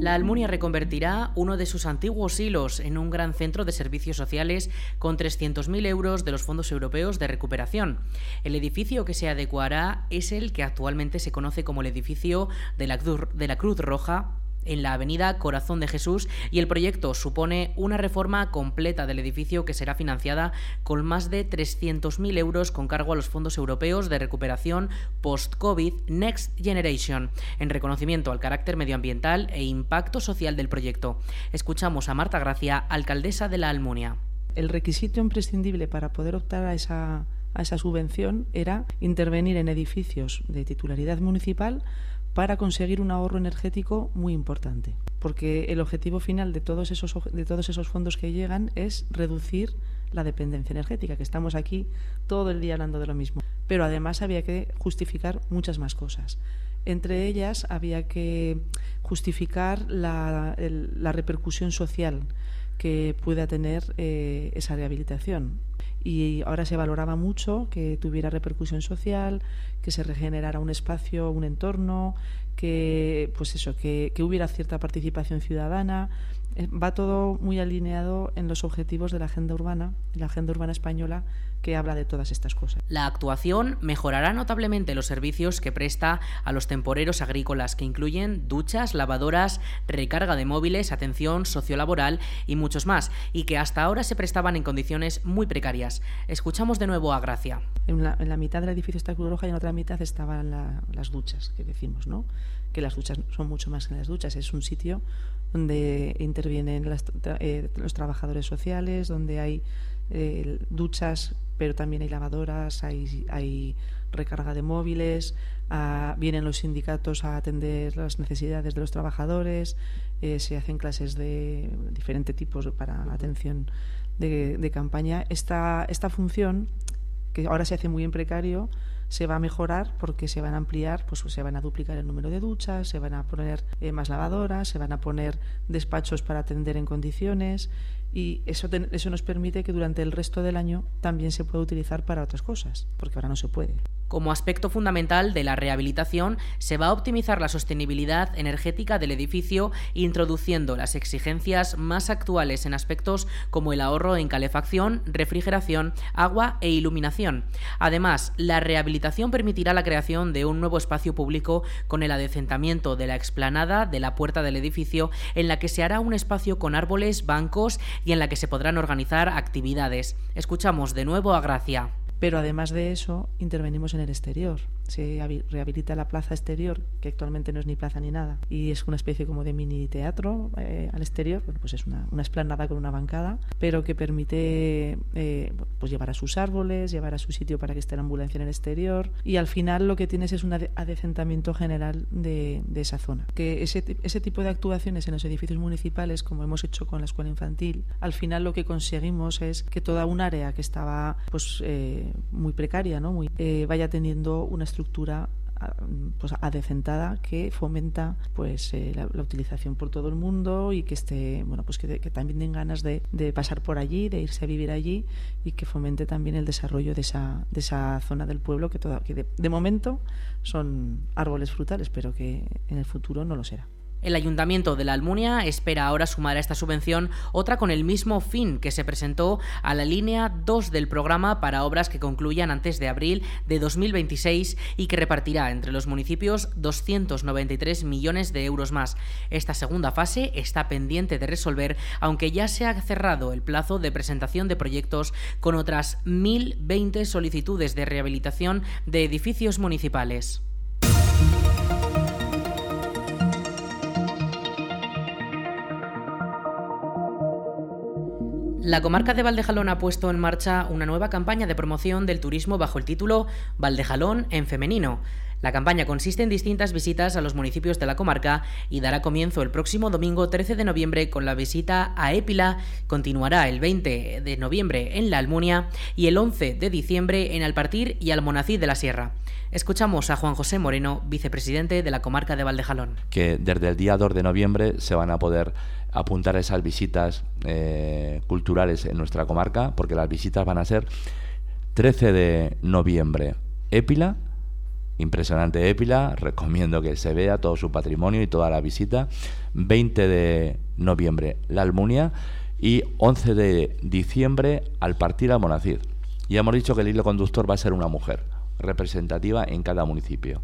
La Almunia reconvertirá uno de sus antiguos hilos en un gran centro de servicios sociales con 300.000 euros de los fondos europeos de recuperación. El edificio que se adecuará es el que actualmente se conoce como el edificio de la, de la Cruz Roja en la avenida Corazón de Jesús y el proyecto supone una reforma completa del edificio que será financiada con más de 300.000 euros con cargo a los fondos europeos de recuperación post-COVID Next Generation, en reconocimiento al carácter medioambiental e impacto social del proyecto. Escuchamos a Marta Gracia, alcaldesa de la Almunia. El requisito imprescindible para poder optar a esa, a esa subvención era intervenir en edificios de titularidad municipal para conseguir un ahorro energético muy importante. Porque el objetivo final de todos esos, de todos esos fondos que llegan es reducir la dependencia energética, que estamos aquí todo el día hablando de lo mismo. Pero además había que justificar muchas más cosas. Entre ellas había que justificar la, la repercusión social que pueda tener eh, esa rehabilitación. Y ahora se valoraba mucho que tuviera repercusión social, que se regenerara un espacio, un entorno, que pues eso, que, que hubiera cierta participación ciudadana. Eh, va todo muy alineado en los objetivos de la agenda urbana, la agenda urbana española que habla de todas estas cosas. La actuación mejorará notablemente los servicios que presta a los temporeros agrícolas, que incluyen duchas, lavadoras, recarga de móviles, atención sociolaboral y muchos más, y que hasta ahora se prestaban en condiciones muy precarias. Escuchamos de nuevo a Gracia. En la, mitad del edificio está Cruz Roja y en otra mitad estaban las duchas, que decimos, ¿no? Que las duchas son mucho más que las duchas. Es un sitio donde intervienen eh, los trabajadores sociales, donde hay eh, duchas, pero también hay lavadoras, hay, hay recarga de móviles, ah, vienen los sindicatos a atender las necesidades de los trabajadores, eh, se hacen clases de diferentes tipos para atención de, campaña. Esta, esta función, que ahora se hace muy en precario, se va a mejorar porque se van a ampliar, pues se van a duplicar el número de duchas, se van a poner eh, más lavadoras, se van a poner despachos para atender en condiciones y eso, eso nos permite que durante el resto del año también se pueda utilizar para otras cosas, porque ahora no se puede. Como aspecto fundamental de la rehabilitación, se va a optimizar la sostenibilidad energética del edificio, introduciendo las exigencias más actuales en aspectos como el ahorro en calefacción, refrigeración, agua e iluminación. Además, la rehabilitación permitirá la creación de un nuevo espacio público con el adecentamiento de la explanada de la puerta del edificio, en la que se hará un espacio con árboles, bancos y en la que se podrán organizar actividades. Escuchamos de nuevo a Gracia. Pero además de eso, intervenimos en el exterior. Se rehabilita la plaza exterior, que actualmente no es ni plaza ni nada, y es una especie como de mini teatro eh, al exterior. Bueno, pues es una, una esplanada con una bancada, pero que permite eh, pues llevar a sus árboles, llevar a su sitio para que esté la ambulancia en el exterior. Y al final lo que tienes es un adecentamiento general de, de esa zona. Que ese, ese tipo de actuaciones en los edificios municipales, como hemos hecho con la escuela infantil, al final lo que conseguimos es que toda un área que estaba pues eh, muy precaria, ¿no? Muy, eh, vaya teniendo una estructura pues adecentada que fomenta pues eh, la, utilización por todo el mundo y que esté bueno pues que, también den ganas de, pasar por allí de irse a vivir allí y que fomente también el desarrollo de esa, de esa zona del pueblo que, toda, que de momento son árboles frutales pero que en el futuro no lo será. El Ayuntamiento de la Almunia espera ahora sumar a esta subvención otra con el mismo fin que se presentó a la línea 2 del programa para obras que concluyan antes de abril de 2026 y que repartirá entre los municipios 293 millones de euros más. Esta segunda fase está pendiente de resolver, aunque ya se ha cerrado el plazo de presentación de proyectos con otras 1.020 solicitudes de rehabilitación de edificios municipales. La comarca de Valdejalón ha puesto en marcha una nueva campaña de promoción del turismo bajo el título Valdejalón en femenino. La campaña consiste en distintas visitas a los municipios de la comarca y dará comienzo el próximo domingo 13 de noviembre con la visita a Épila, continuará el 20 de noviembre en La Almunia y el 11 de diciembre en Alpartir y Almonacid de la Sierra. Escuchamos a Juan José Moreno, vicepresidente de la comarca de Valdejalón. Que desde el día 2 de noviembre se van a poder apuntar esas visitas eh, culturales en nuestra comarca, porque las visitas van a ser 13 de noviembre, Épila, impresionante Épila, recomiendo que se vea todo su patrimonio y toda la visita. 20 de noviembre, La Almunia y 11 de diciembre al partir a Monacid. Y hemos dicho que el hilo conductor va a ser una mujer representativa en cada municipio.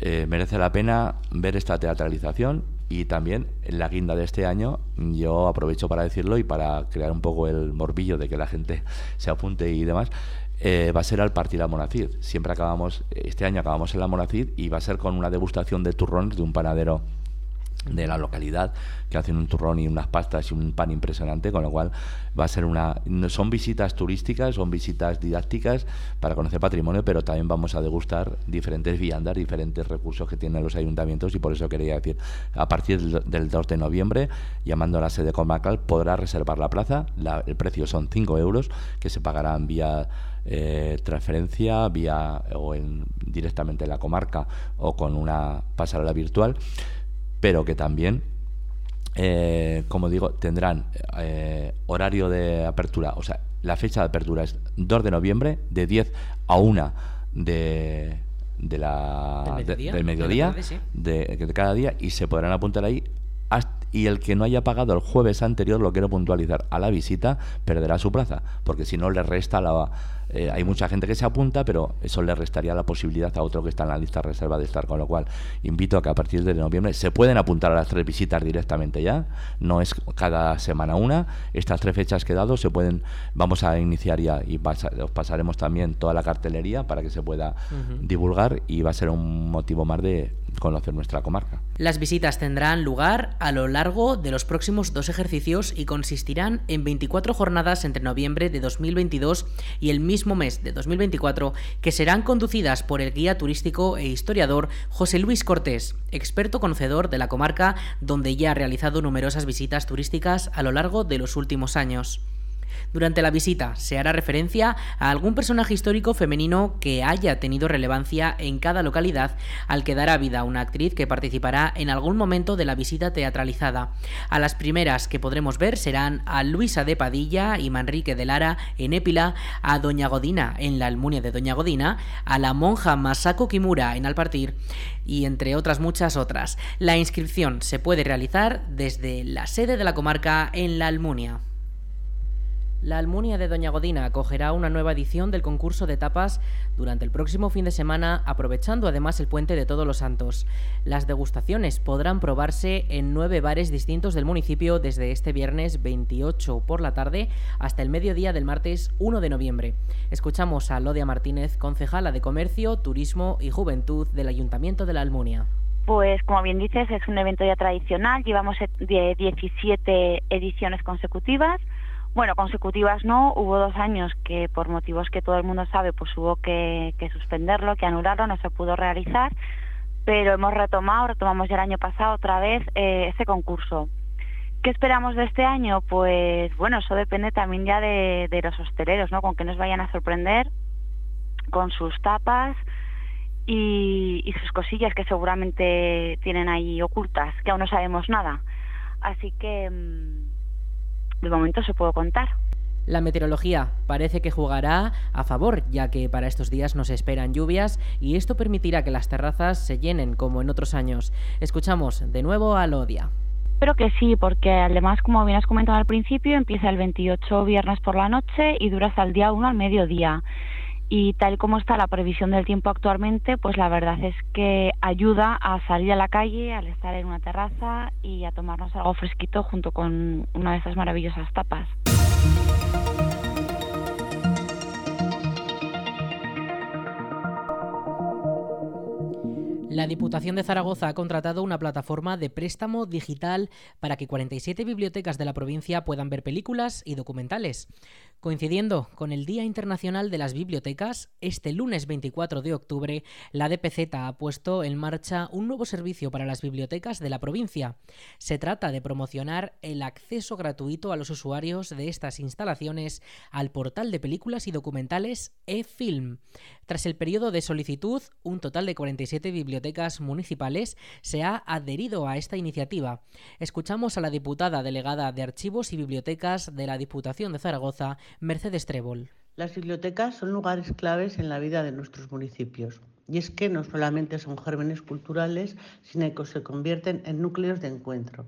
Eh, merece la pena ver esta teatralización y también en la guinda de este año yo aprovecho para decirlo y para crear un poco el morbillo de que la gente se apunte y demás eh, va a ser al partir a Monacid. Siempre acabamos, este año acabamos en la Monacid y va a ser con una degustación de turrones de un panadero de la localidad que hacen un turrón y unas pastas y un pan impresionante, con lo cual va a ser una son visitas turísticas, son visitas didácticas para conocer patrimonio, pero también vamos a degustar diferentes viandas, diferentes recursos que tienen los ayuntamientos y por eso quería decir, a partir del 2 de noviembre, llamando a la sede comarcal, podrá reservar la plaza, el precio son 5 euros que se pagarán vía eh, transferencia vía o en, directamente en la comarca o con una pasarela virtual pero que también, eh, como digo, tendrán eh, horario de apertura, o sea, la fecha de apertura es 2 de noviembre, de 10 a 1 de, de la, del mediodía, de, de, cada día, y se podrán apuntar ahí. y el que no haya pagado el jueves anterior, lo quiero puntualizar, a la visita, perderá su plaza, porque si no le resta la, eh, hay mucha gente que se apunta, pero eso le restaría la posibilidad a otro que está en la lista reserva de estar, con lo cual invito a que a partir de noviembre se pueden apuntar a las tres visitas directamente ya, no es cada semana una, estas tres fechas que he dado se pueden, vamos a iniciar ya y os pasaremos también toda la cartelería para que se pueda divulgar y va a ser un motivo más de conocer nuestra comarca. Las visitas tendrán lugar a lo largo de los próximos dos ejercicios y consistirán en 24 jornadas entre noviembre de 2022 y el mismo mes de 2024 que serán conducidas por el guía turístico e historiador José Luis Cortés, experto conocedor de la comarca donde ya ha realizado numerosas visitas turísticas a lo largo de los últimos años. Durante la visita se hará referencia a algún personaje histórico femenino que haya tenido relevancia en cada localidad, al que dará vida una actriz que participará en algún momento de la visita teatralizada. A las primeras que podremos ver serán a Luisa de Padilla y Manrique de Lara en Épila, a Doña Godina en la Almunia de Doña Godina, a la monja Masako Kimura en Alpartir y entre otras muchas otras. La inscripción se puede realizar desde la sede de la comarca en la Almunia. La Almunia de Doña Godina acogerá una nueva edición del concurso de tapas durante el próximo fin de semana, aprovechando además el puente de Todos los Santos. Las degustaciones podrán probarse en nueve bares distintos del municipio desde este viernes 28 por la tarde hasta el mediodía del martes 1 de noviembre. Escuchamos a Lodia Martínez, concejala de Comercio, Turismo y Juventud del Ayuntamiento de la Almunia. Pues como bien dices, es un evento ya tradicional, llevamos 17 ediciones consecutivas bueno, consecutivas no, hubo dos años que por motivos que todo el mundo sabe, pues hubo que, suspenderlo, que anularlo, no se pudo realizar, pero hemos retomado, retomamos ya el año pasado otra vez eh, ese concurso. ¿Qué esperamos de este año? Pues bueno, eso depende también ya de, los hosteleros, ¿no? Con que nos vayan a sorprender con sus tapas y, y sus cosillas que seguramente tienen ahí ocultas, que aún no sabemos nada. Así que mm, de momento se puedo contar. La meteorología parece que jugará a favor, ya que para estos días nos esperan lluvias y esto permitirá que las terrazas se llenen como en otros años. Escuchamos de nuevo a Lodia. Espero que sí, porque además, como bien has comentado al principio, empieza el 28 viernes por la noche y dura hasta el día 1 al mediodía y tal como está la previsión del tiempo actualmente, pues la verdad es que ayuda a salir a la calle, al estar en una terraza y a tomarnos algo fresquito junto con una de esas maravillosas tapas. La Diputación de Zaragoza ha contratado una plataforma de préstamo digital para que 47 bibliotecas de la provincia puedan ver películas y documentales. Coincidiendo con el Día Internacional de las Bibliotecas, este lunes 24 de octubre, la DPZ ha puesto en marcha un nuevo servicio para las bibliotecas de la provincia. Se trata de promocionar el acceso gratuito a los usuarios de estas instalaciones al portal de películas y documentales eFilm. Tras el periodo de solicitud, un total de 47 bibliotecas municipales se ha adherido a esta iniciativa. Escuchamos a la diputada delegada de Archivos y Bibliotecas de la Diputación de Zaragoza, Mercedes Trébol. Las bibliotecas son lugares claves en la vida de nuestros municipios. Y es que no solamente son gérmenes culturales, sino que se convierten en núcleos de encuentro.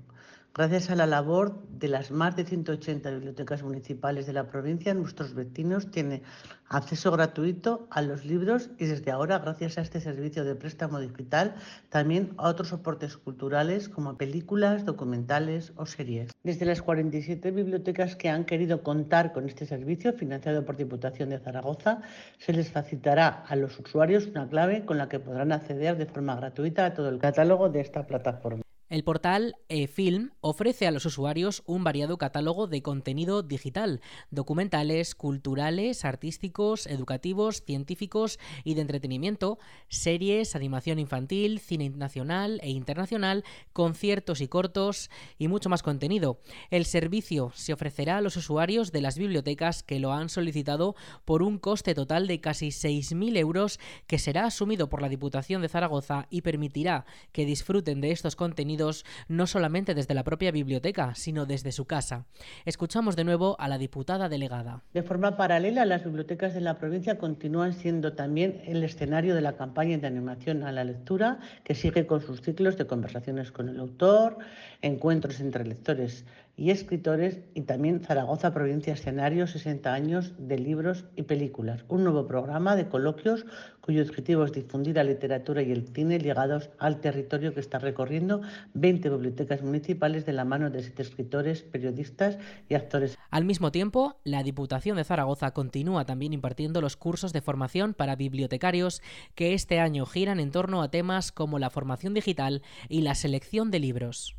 Gracias a la labor de las más de 180 bibliotecas municipales de la provincia, nuestros vecinos tienen acceso gratuito a los libros y desde ahora, gracias a este servicio de préstamo digital, también a otros soportes culturales como películas, documentales o series. Desde las 47 bibliotecas que han querido contar con este servicio, financiado por Diputación de Zaragoza, se les facilitará a los usuarios una clave con la que podrán acceder de forma gratuita a todo el catálogo de esta plataforma. El portal eFilm ofrece a los usuarios un variado catálogo de contenido digital, documentales, culturales, artísticos, educativos, científicos y de entretenimiento, series, animación infantil, cine nacional e internacional, conciertos y cortos y mucho más contenido. El servicio se ofrecerá a los usuarios de las bibliotecas que lo han solicitado por un coste total de casi 6.000 euros que será asumido por la Diputación de Zaragoza y permitirá que disfruten de estos contenidos no solamente desde la propia biblioteca, sino desde su casa. Escuchamos de nuevo a la diputada delegada. De forma paralela, las bibliotecas de la provincia continúan siendo también el escenario de la campaña de animación a la lectura, que sigue con sus ciclos de conversaciones con el autor, encuentros entre lectores y escritores y también Zaragoza Provincia Escenario 60 años de libros y películas, un nuevo programa de coloquios cuyo objetivo es difundir la literatura y el cine ligados al territorio que está recorriendo 20 bibliotecas municipales de la mano de siete escritores, periodistas y actores. Al mismo tiempo, la Diputación de Zaragoza continúa también impartiendo los cursos de formación para bibliotecarios que este año giran en torno a temas como la formación digital y la selección de libros.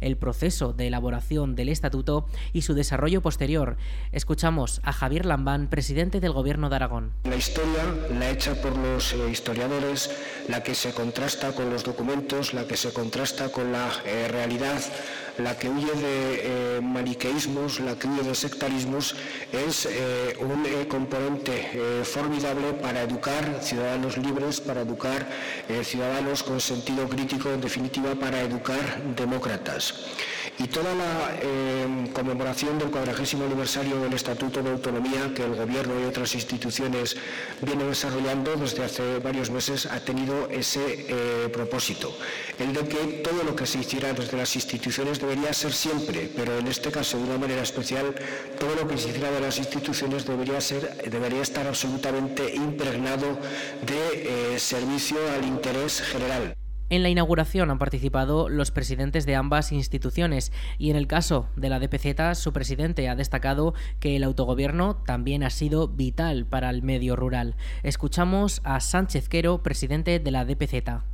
el proceso de elaboración del estatuto y su desarrollo posterior. Escuchamos a Javier Lambán, presidente del Gobierno de Aragón. La historia, la hecha por los eh, historiadores, la que se contrasta con los documentos, la que se contrasta con la eh, realidad, la que huye de eh, maniqueísmos, la que huye de sectarismos, es un componente formidable para educar ciudadanos libres, para educar ciudadanos con sentido crítico, en definitiva, para educar demócratas. Y toda la eh, conmemoración del cuadragésimo aniversario del Estatuto de Autonomía que el Gobierno y otras instituciones vienen desarrollando desde hace varios meses ha tenido ese eh, propósito, el de que todo lo que se hiciera desde las instituciones debería ser siempre, pero en este caso de una manera especial, todo lo que se hiciera de las instituciones debería, ser, debería estar absolutamente impregnado de eh, servicio al interés general. En la inauguración han participado los presidentes de ambas instituciones y en el caso de la DPZ su presidente ha destacado que el autogobierno también ha sido vital para el medio rural. Escuchamos a Sánchez Quero, presidente de la DPZ.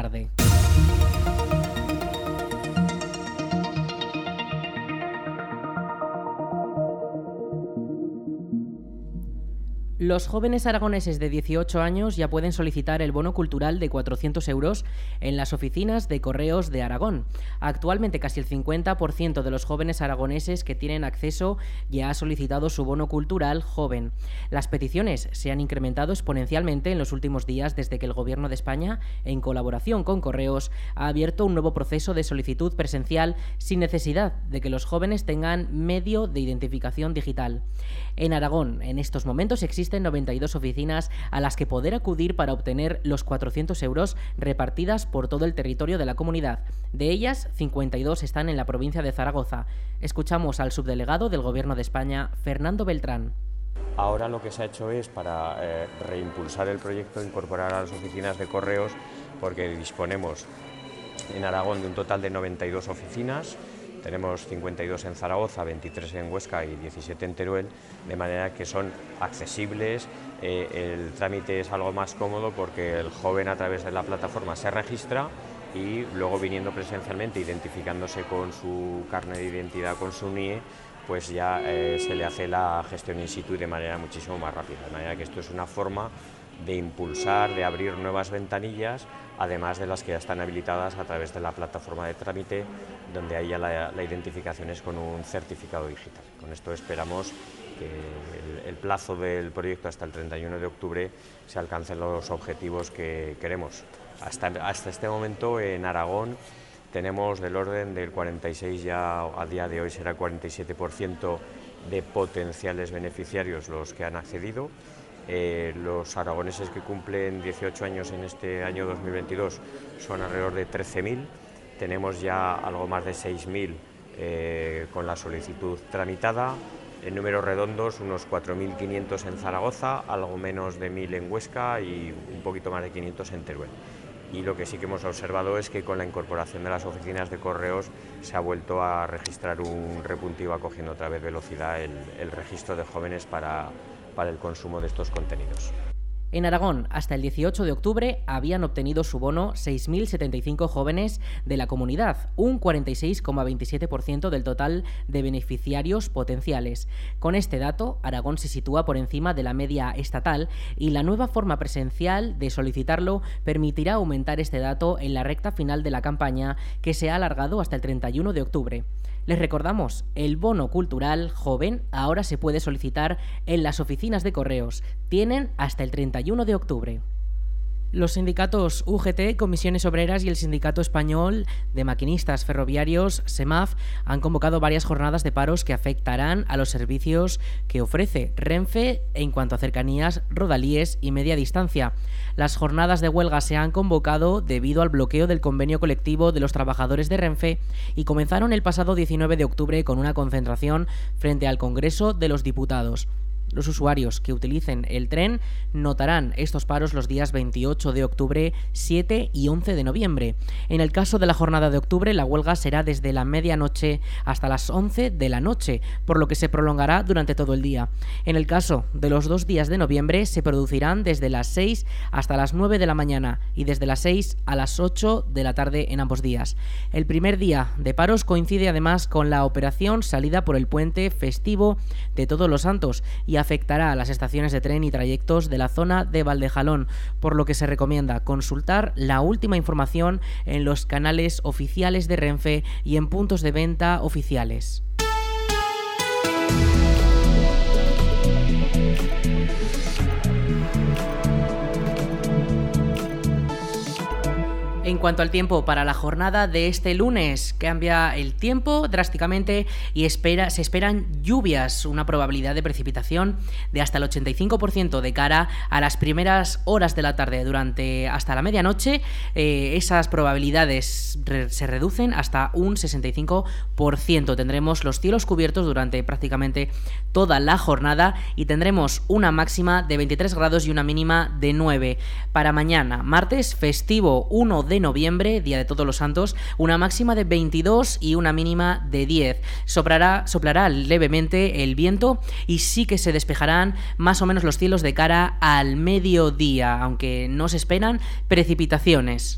tarde. Los jóvenes aragoneses de 18 años ya pueden solicitar el bono cultural de 400 euros en las oficinas de correos de Aragón. Actualmente casi el 50% de los jóvenes aragoneses que tienen acceso ya ha solicitado su bono cultural joven. Las peticiones se han incrementado exponencialmente en los últimos días desde que el Gobierno de España, en colaboración con Correos, ha abierto un nuevo proceso de solicitud presencial sin necesidad de que los jóvenes tengan medio de identificación digital. En Aragón, en estos momentos existe 92 oficinas a las que poder acudir para obtener los 400 euros repartidas por todo el territorio de la comunidad. De ellas, 52 están en la provincia de Zaragoza. Escuchamos al subdelegado del Gobierno de España, Fernando Beltrán. Ahora lo que se ha hecho es para eh, reimpulsar el proyecto, incorporar a las oficinas de correos, porque disponemos en Aragón de un total de 92 oficinas, tenemos 52 en Zaragoza, 23 en Huesca y 17 en Teruel, de manera que son accesibles. Eh, el trámite es algo más cómodo porque el joven a través de la plataforma se registra y luego viniendo presencialmente, identificándose con su carne de identidad, con su NIE, pues ya eh, se le hace la gestión in situ y de manera muchísimo más rápida. De manera que esto es una forma de impulsar, de abrir nuevas ventanillas, además de las que ya están habilitadas a través de la plataforma de trámite, donde ahí ya la, identificación es con un certificado digital. Con esto esperamos que el, plazo del proyecto hasta el 31 de octubre se alcancen los objetivos que queremos. Hasta, hasta este momento en Aragón tenemos del orden del 46 ya a día de hoy será 47% de potenciales beneficiarios los que han accedido eh, los aragoneses que cumplen 18 años en este año 2022 son alrededor de 13.000. Tenemos ya algo más de 6.000 eh, con la solicitud tramitada. En números redondos, unos 4.500 en Zaragoza, algo menos de 1.000 en Huesca y un poquito más de 500 en Teruel. Y lo que sí que hemos observado es que con la incorporación de las oficinas de correos se ha vuelto a registrar un repuntivo acogiendo otra vez velocidad el registro de jóvenes para, para el consumo de estos contenidos. En Aragón, hasta el 18 de octubre, habían obtenido su bono 6.075 jóvenes de la comunidad, un 46,27% del total de beneficiarios potenciales. Con este dato, Aragón se sitúa por encima de la media estatal y la nueva forma presencial de solicitarlo permitirá aumentar este dato en la recta final de la campaña, que se ha alargado hasta el 31 de octubre. Les recordamos, el bono cultural joven ahora se puede solicitar en las oficinas de correos. Tienen hasta el 31 de octubre. Los sindicatos UGT, Comisiones Obreras y el Sindicato Español de Maquinistas Ferroviarios, SEMAF, han convocado varias jornadas de paros que afectarán a los servicios que ofrece Renfe en cuanto a cercanías, rodalíes y media distancia. Las jornadas de huelga se han convocado debido al bloqueo del convenio colectivo de los trabajadores de Renfe y comenzaron el pasado 19 de octubre con una concentración frente al Congreso de los Diputados. Los usuarios que utilicen el tren notarán estos paros los días 28 de octubre, 7 y 11 de noviembre. En el caso de la jornada de octubre, la huelga será desde la medianoche hasta las 11 de la noche, por lo que se prolongará durante todo el día. En el caso de los dos días de noviembre, se producirán desde las 6 hasta las 9 de la mañana y desde las 6 a las 8 de la tarde en ambos días. El primer día de paros coincide además con la operación salida por el puente festivo de Todos los Santos y afectará a las estaciones de tren y trayectos de la zona de Valdejalón, por lo que se recomienda consultar la última información en los canales oficiales de Renfe y en puntos de venta oficiales. En cuanto al tiempo para la jornada de este lunes, cambia el tiempo drásticamente y espera, se esperan lluvias, una probabilidad de precipitación de hasta el 85% de cara a las primeras horas de la tarde durante hasta la medianoche. Eh, esas probabilidades se reducen hasta un 65%. Tendremos los cielos cubiertos durante prácticamente toda la jornada y tendremos una máxima de 23 grados y una mínima de 9. Para mañana, martes festivo 1 de noviembre, Día de Todos los Santos, una máxima de 22 y una mínima de 10. Soplará, soplará levemente el viento y sí que se despejarán más o menos los cielos de cara al mediodía, aunque no se esperan precipitaciones.